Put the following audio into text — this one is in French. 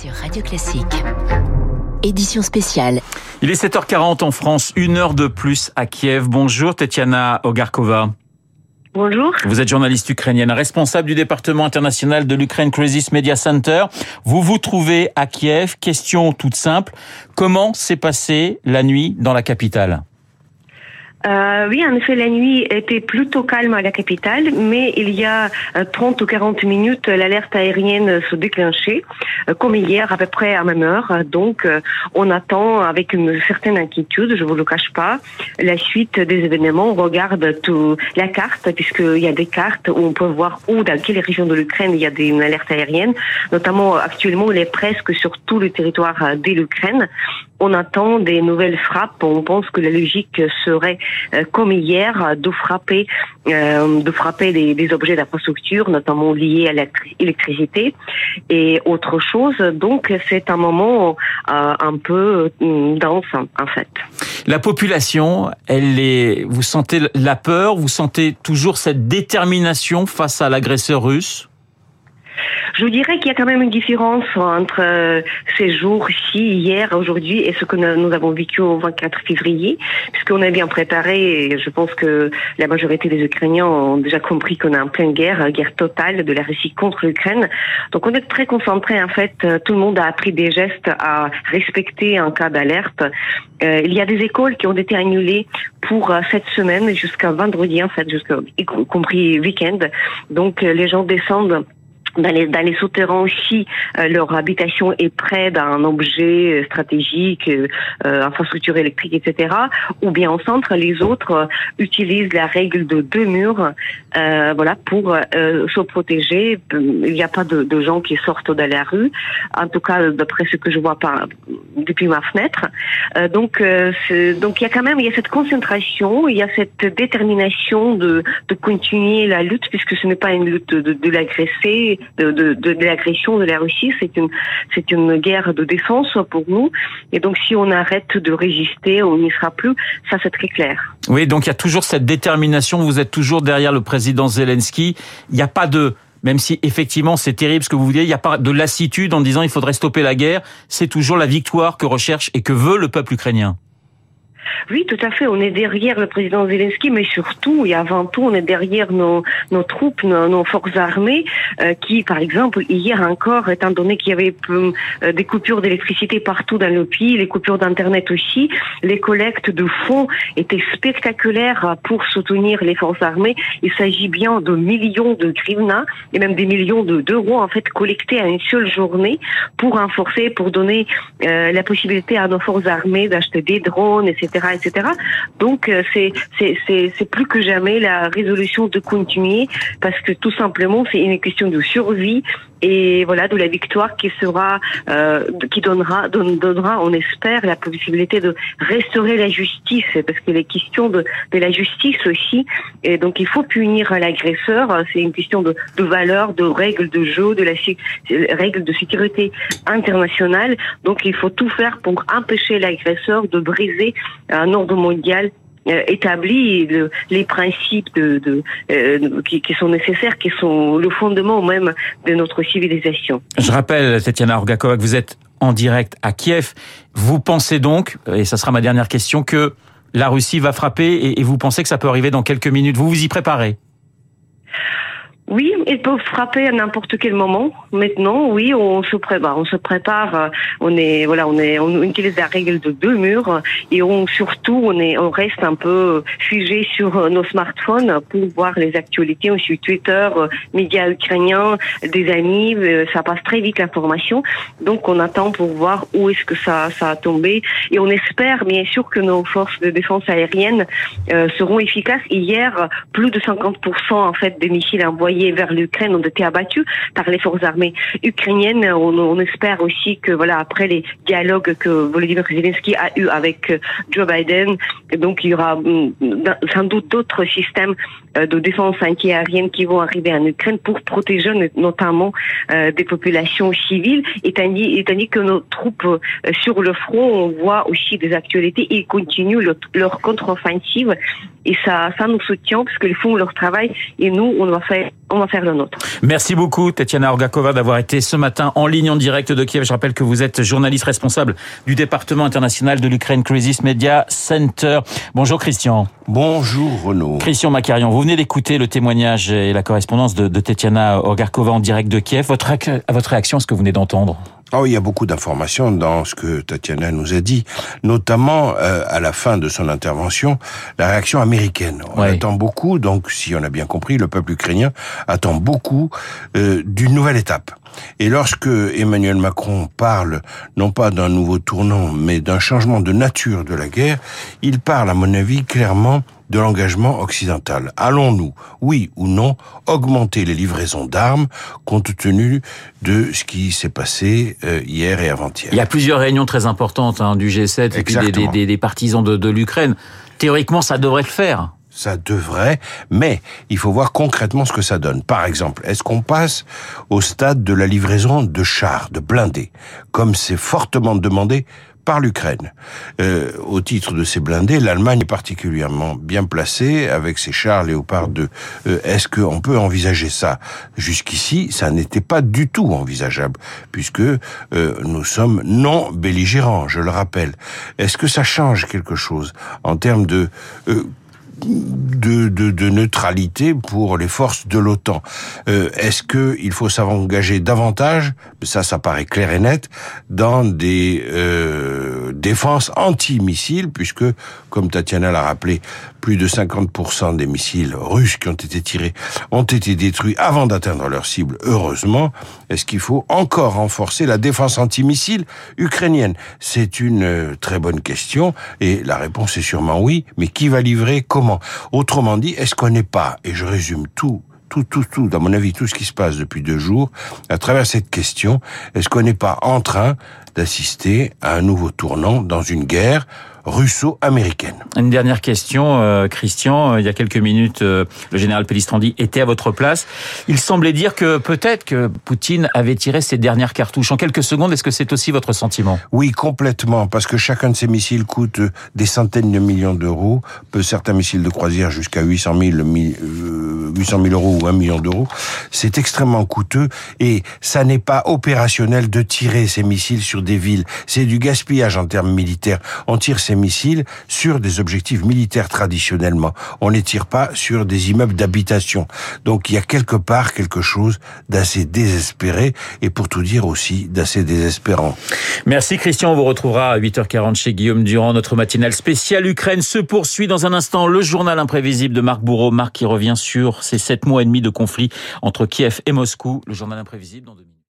sur Radio Classique. Édition spéciale. Il est 7h40 en France, une heure de plus à Kiev. Bonjour Tetiana Ogarkova. Bonjour. Vous êtes journaliste ukrainienne, responsable du département international de l'Ukraine Crisis Media Center. Vous vous trouvez à Kiev. Question toute simple. Comment s'est passée la nuit dans la capitale? Euh, oui, en effet, la nuit était plutôt calme à la capitale, mais il y a 30 euh, ou 40 minutes, l'alerte aérienne se déclenchait, euh, comme hier, à peu près à même heure. Donc, euh, on attend avec une certaine inquiétude, je vous le cache pas, la suite des événements. On regarde tout, la carte, puisqu'il y a des cartes où on peut voir où, dans quelle région de l'Ukraine, il y a des, une alerte aérienne. Notamment, actuellement, il est presque sur tout le territoire de l'Ukraine. On attend des nouvelles frappes. On pense que la logique serait euh, comme hier, de frapper, euh, de frapper des, des objets d'infrastructure, notamment liés à l'électricité et autre chose. Donc c'est un moment euh, un peu dense en fait. La population, elle est. Vous sentez la peur, vous sentez toujours cette détermination face à l'agresseur russe? Je dirais qu'il y a quand même une différence entre euh, ces jours-ci, hier, aujourd'hui, et ce que nous avons vécu au 24 février, puisqu'on est bien préparé, et je pense que la majorité des Ukrainiens ont déjà compris qu'on est en pleine guerre, guerre totale de la Russie contre l'Ukraine. Donc on est très concentré, en fait, tout le monde a appris des gestes à respecter en cas d'alerte. Euh, il y a des écoles qui ont été annulées pour euh, cette semaine jusqu'à vendredi, en fait, jusqu'à y compris week-end. Donc les gens descendent dans les, dans les souterrains aussi, euh, leur habitation est près d'un objet euh, stratégique, euh, infrastructure électrique, etc. Ou bien en centre, les autres utilisent la règle de deux murs, voilà, pour se protéger. Il n'y a pas de, de, gens qui sortent de la rue, en tout cas d'après ce que je vois pas depuis ma fenêtre. donc, donc il y a quand même il y a cette concentration, il y a cette détermination de, de continuer la lutte puisque ce n'est pas une lutte de, de de, l'agression de la Russie. C'est une, c'est une guerre de défense pour nous. Et donc, si on arrête de résister, on n'y sera plus. Ça, c'est très clair. Oui, donc il y a toujours cette détermination. Vous êtes toujours derrière le président Zelensky. Il n'y a pas de même si effectivement c'est terrible ce que vous dites, il n'y a pas de lassitude en disant il faudrait stopper la guerre, c'est toujours la victoire que recherche et que veut le peuple ukrainien. Oui, tout à fait. On est derrière le président Zelensky, mais surtout et avant tout, on est derrière nos, troupes, nos, forces armées, euh, qui, par exemple, hier encore, étant donné qu'il y avait euh, des coupures d'électricité partout dans le pays, les coupures d'internet aussi, les collectes de fonds étaient spectaculaires pour soutenir les forces armées. Il s'agit bien de millions de grivna et même des millions d'euros en fait collectés à une seule journée pour renforcer, pour donner euh, la possibilité à nos forces armées d'acheter des drones, etc etc. Donc euh, c'est c'est plus que jamais la résolution de continuer parce que tout simplement c'est une question de survie et voilà de la victoire qui sera euh, qui donnera donnera on espère la possibilité de restaurer la justice. Parce que les questions de, de la justice aussi. Et donc il faut punir l'agresseur. C'est une question de, de valeurs de règles de jeu de la règles de sécurité internationale. Donc il faut tout faire pour empêcher l'agresseur de briser un ordre mondial euh, établi les principes de, euh, qui, sont nécessaires, qui sont le fondement même de notre civilisation. Je rappelle, Tetiana Orgakova, que vous êtes en direct à Kiev. Vous pensez donc, et ça sera ma dernière question, que la Russie va frapper et, et vous pensez que ça peut arriver dans quelques minutes. Vous vous y préparez? Oui, ils peuvent frapper à n'importe quel moment. Maintenant, oui, on se prépare. On se prépare. Euh, on est, voilà, on est, on utilise la règle de deux murs et on surtout, on est, on reste un peu figé sur euh, nos smartphones pour voir les actualités. On suit Twitter, euh, médias ukrainiens, des amis. Ça passe très vite l'information. Donc, on attend pour voir où est-ce que ça, ça a tombé et on espère bien sûr que nos forces de défense aérienne seront efficaces. Hier, plus de 50% en fait des missiles envoyés vers l'Ukraine ont été abattus par les forces armées ukrainiennes. On, espère aussi que voilà après les dialogues que Volodymyr Zelensky a eu avec euh, Joe Biden, donc il y aura mm, sans doute d'autres systèmes euh, de défense anti-aérienne qui vont arriver en Ukraine pour protéger notamment euh, des populations civiles. Et tandis, que nos troupes sur le front, on voit aussi des actualités, ils continuent leur contre-offensive et ça, ça nous soutient parce qu'ils font leur travail et nous, on va faire on va faire le nôtre? Merci beaucoup, Tetiana Orgakova, d'avoir été ce matin en ligne en direct de Kiev. Je rappelle que vous êtes journaliste responsable du département international de l'Ukraine Crisis Media Center. Bonjour Christian. Bonjour Renaud. Christian Macarion, vous venez d'écouter le témoignage et la correspondance de, de Tetiana Orgakova en direct de Kiev. Votre, votre réaction à ce que vous venez d'entendre? Oh, il y a beaucoup d'informations dans ce que Tatiana nous a dit, notamment euh, à la fin de son intervention, la réaction américaine. On attend beaucoup, donc si on a bien compris, le peuple ukrainien attend beaucoup euh, d'une nouvelle étape. Et lorsque Emmanuel Macron parle non pas d'un nouveau tournant, mais d'un changement de nature de la guerre, il parle, à mon avis, clairement de l'engagement occidental. Allons-nous, oui ou non, augmenter les livraisons d'armes compte tenu de ce qui s'est passé euh, hier et avant-hier? Il y a plusieurs réunions très importantes hein, du G7 et puis des, des, des- des partisans de, de l'Ukraine. Théoriquement, ça devrait le faire. Ça devrait, mais il faut voir concrètement ce que ça donne. Par exemple, est-ce qu'on passe au stade de la livraison de chars, de blindés, comme c'est fortement demandé par l'Ukraine. Euh, au titre de ces blindés, l'Allemagne est particulièrement bien placée avec ses chars Léopard 2. Euh, Est-ce qu'on peut envisager ça? Jusqu'ici, ça n'était pas du tout envisageable, puisque euh, nous sommes non belligérants, je le rappelle. Est-ce que ça change quelque chose en termes de de, de, de neutralité pour les forces de l'OTAN. Euh, Est-ce que il faut s'engager davantage Ça, ça paraît clair et net dans des euh, défenses anti-missiles, puisque, comme Tatiana l'a rappelé, plus de 50% des missiles russes qui ont été tirés ont été détruits avant d'atteindre leur cible. Heureusement, est-ce qu'il faut encore renforcer la défense antimissile ukrainienne? C'est une euh, très bonne question et la réponse est sûrement oui. Mais qui va livrer? Comment? Autrement dit, est-ce qu'on n'est pas Et je résume tout. Tout, tout, tout, dans mon avis, tout ce qui se passe depuis deux jours, à travers cette question, est-ce qu'on n'est pas en train d'assister à un nouveau tournant dans une guerre russo-américaine Une dernière question, euh, Christian. Il y a quelques minutes, euh, le général Pellistrandi était à votre place. Il semblait dire que peut-être que Poutine avait tiré ses dernières cartouches. En quelques secondes, est-ce que c'est aussi votre sentiment? Oui, complètement, parce que chacun de ces missiles coûte des centaines de millions d'euros, peut certains missiles de croisière jusqu'à 800 000, mi- euh, 800 000 euros ou 1 million d'euros. C'est extrêmement coûteux et ça n'est pas opérationnel de tirer ces missiles sur C'est du gaspillage en termes militaires. On tire ces missiles sur des objectifs militaires traditionnellement. On ne les tire pas sur des immeubles d'habitation. Donc il y a quelque part quelque chose d'assez désespéré et pour tout dire aussi d'assez désespérant. Merci Christian, on vous retrouvera à 8h40 chez Guillaume Durand. Notre matinale spéciale Ukraine se poursuit dans un instant. Le journal imprévisible de Marc Bourreau. Marc qui revient sur ces sept mois et demi de conflit entre Kiev et Moscou. Le journal imprévisible dans deux minutes.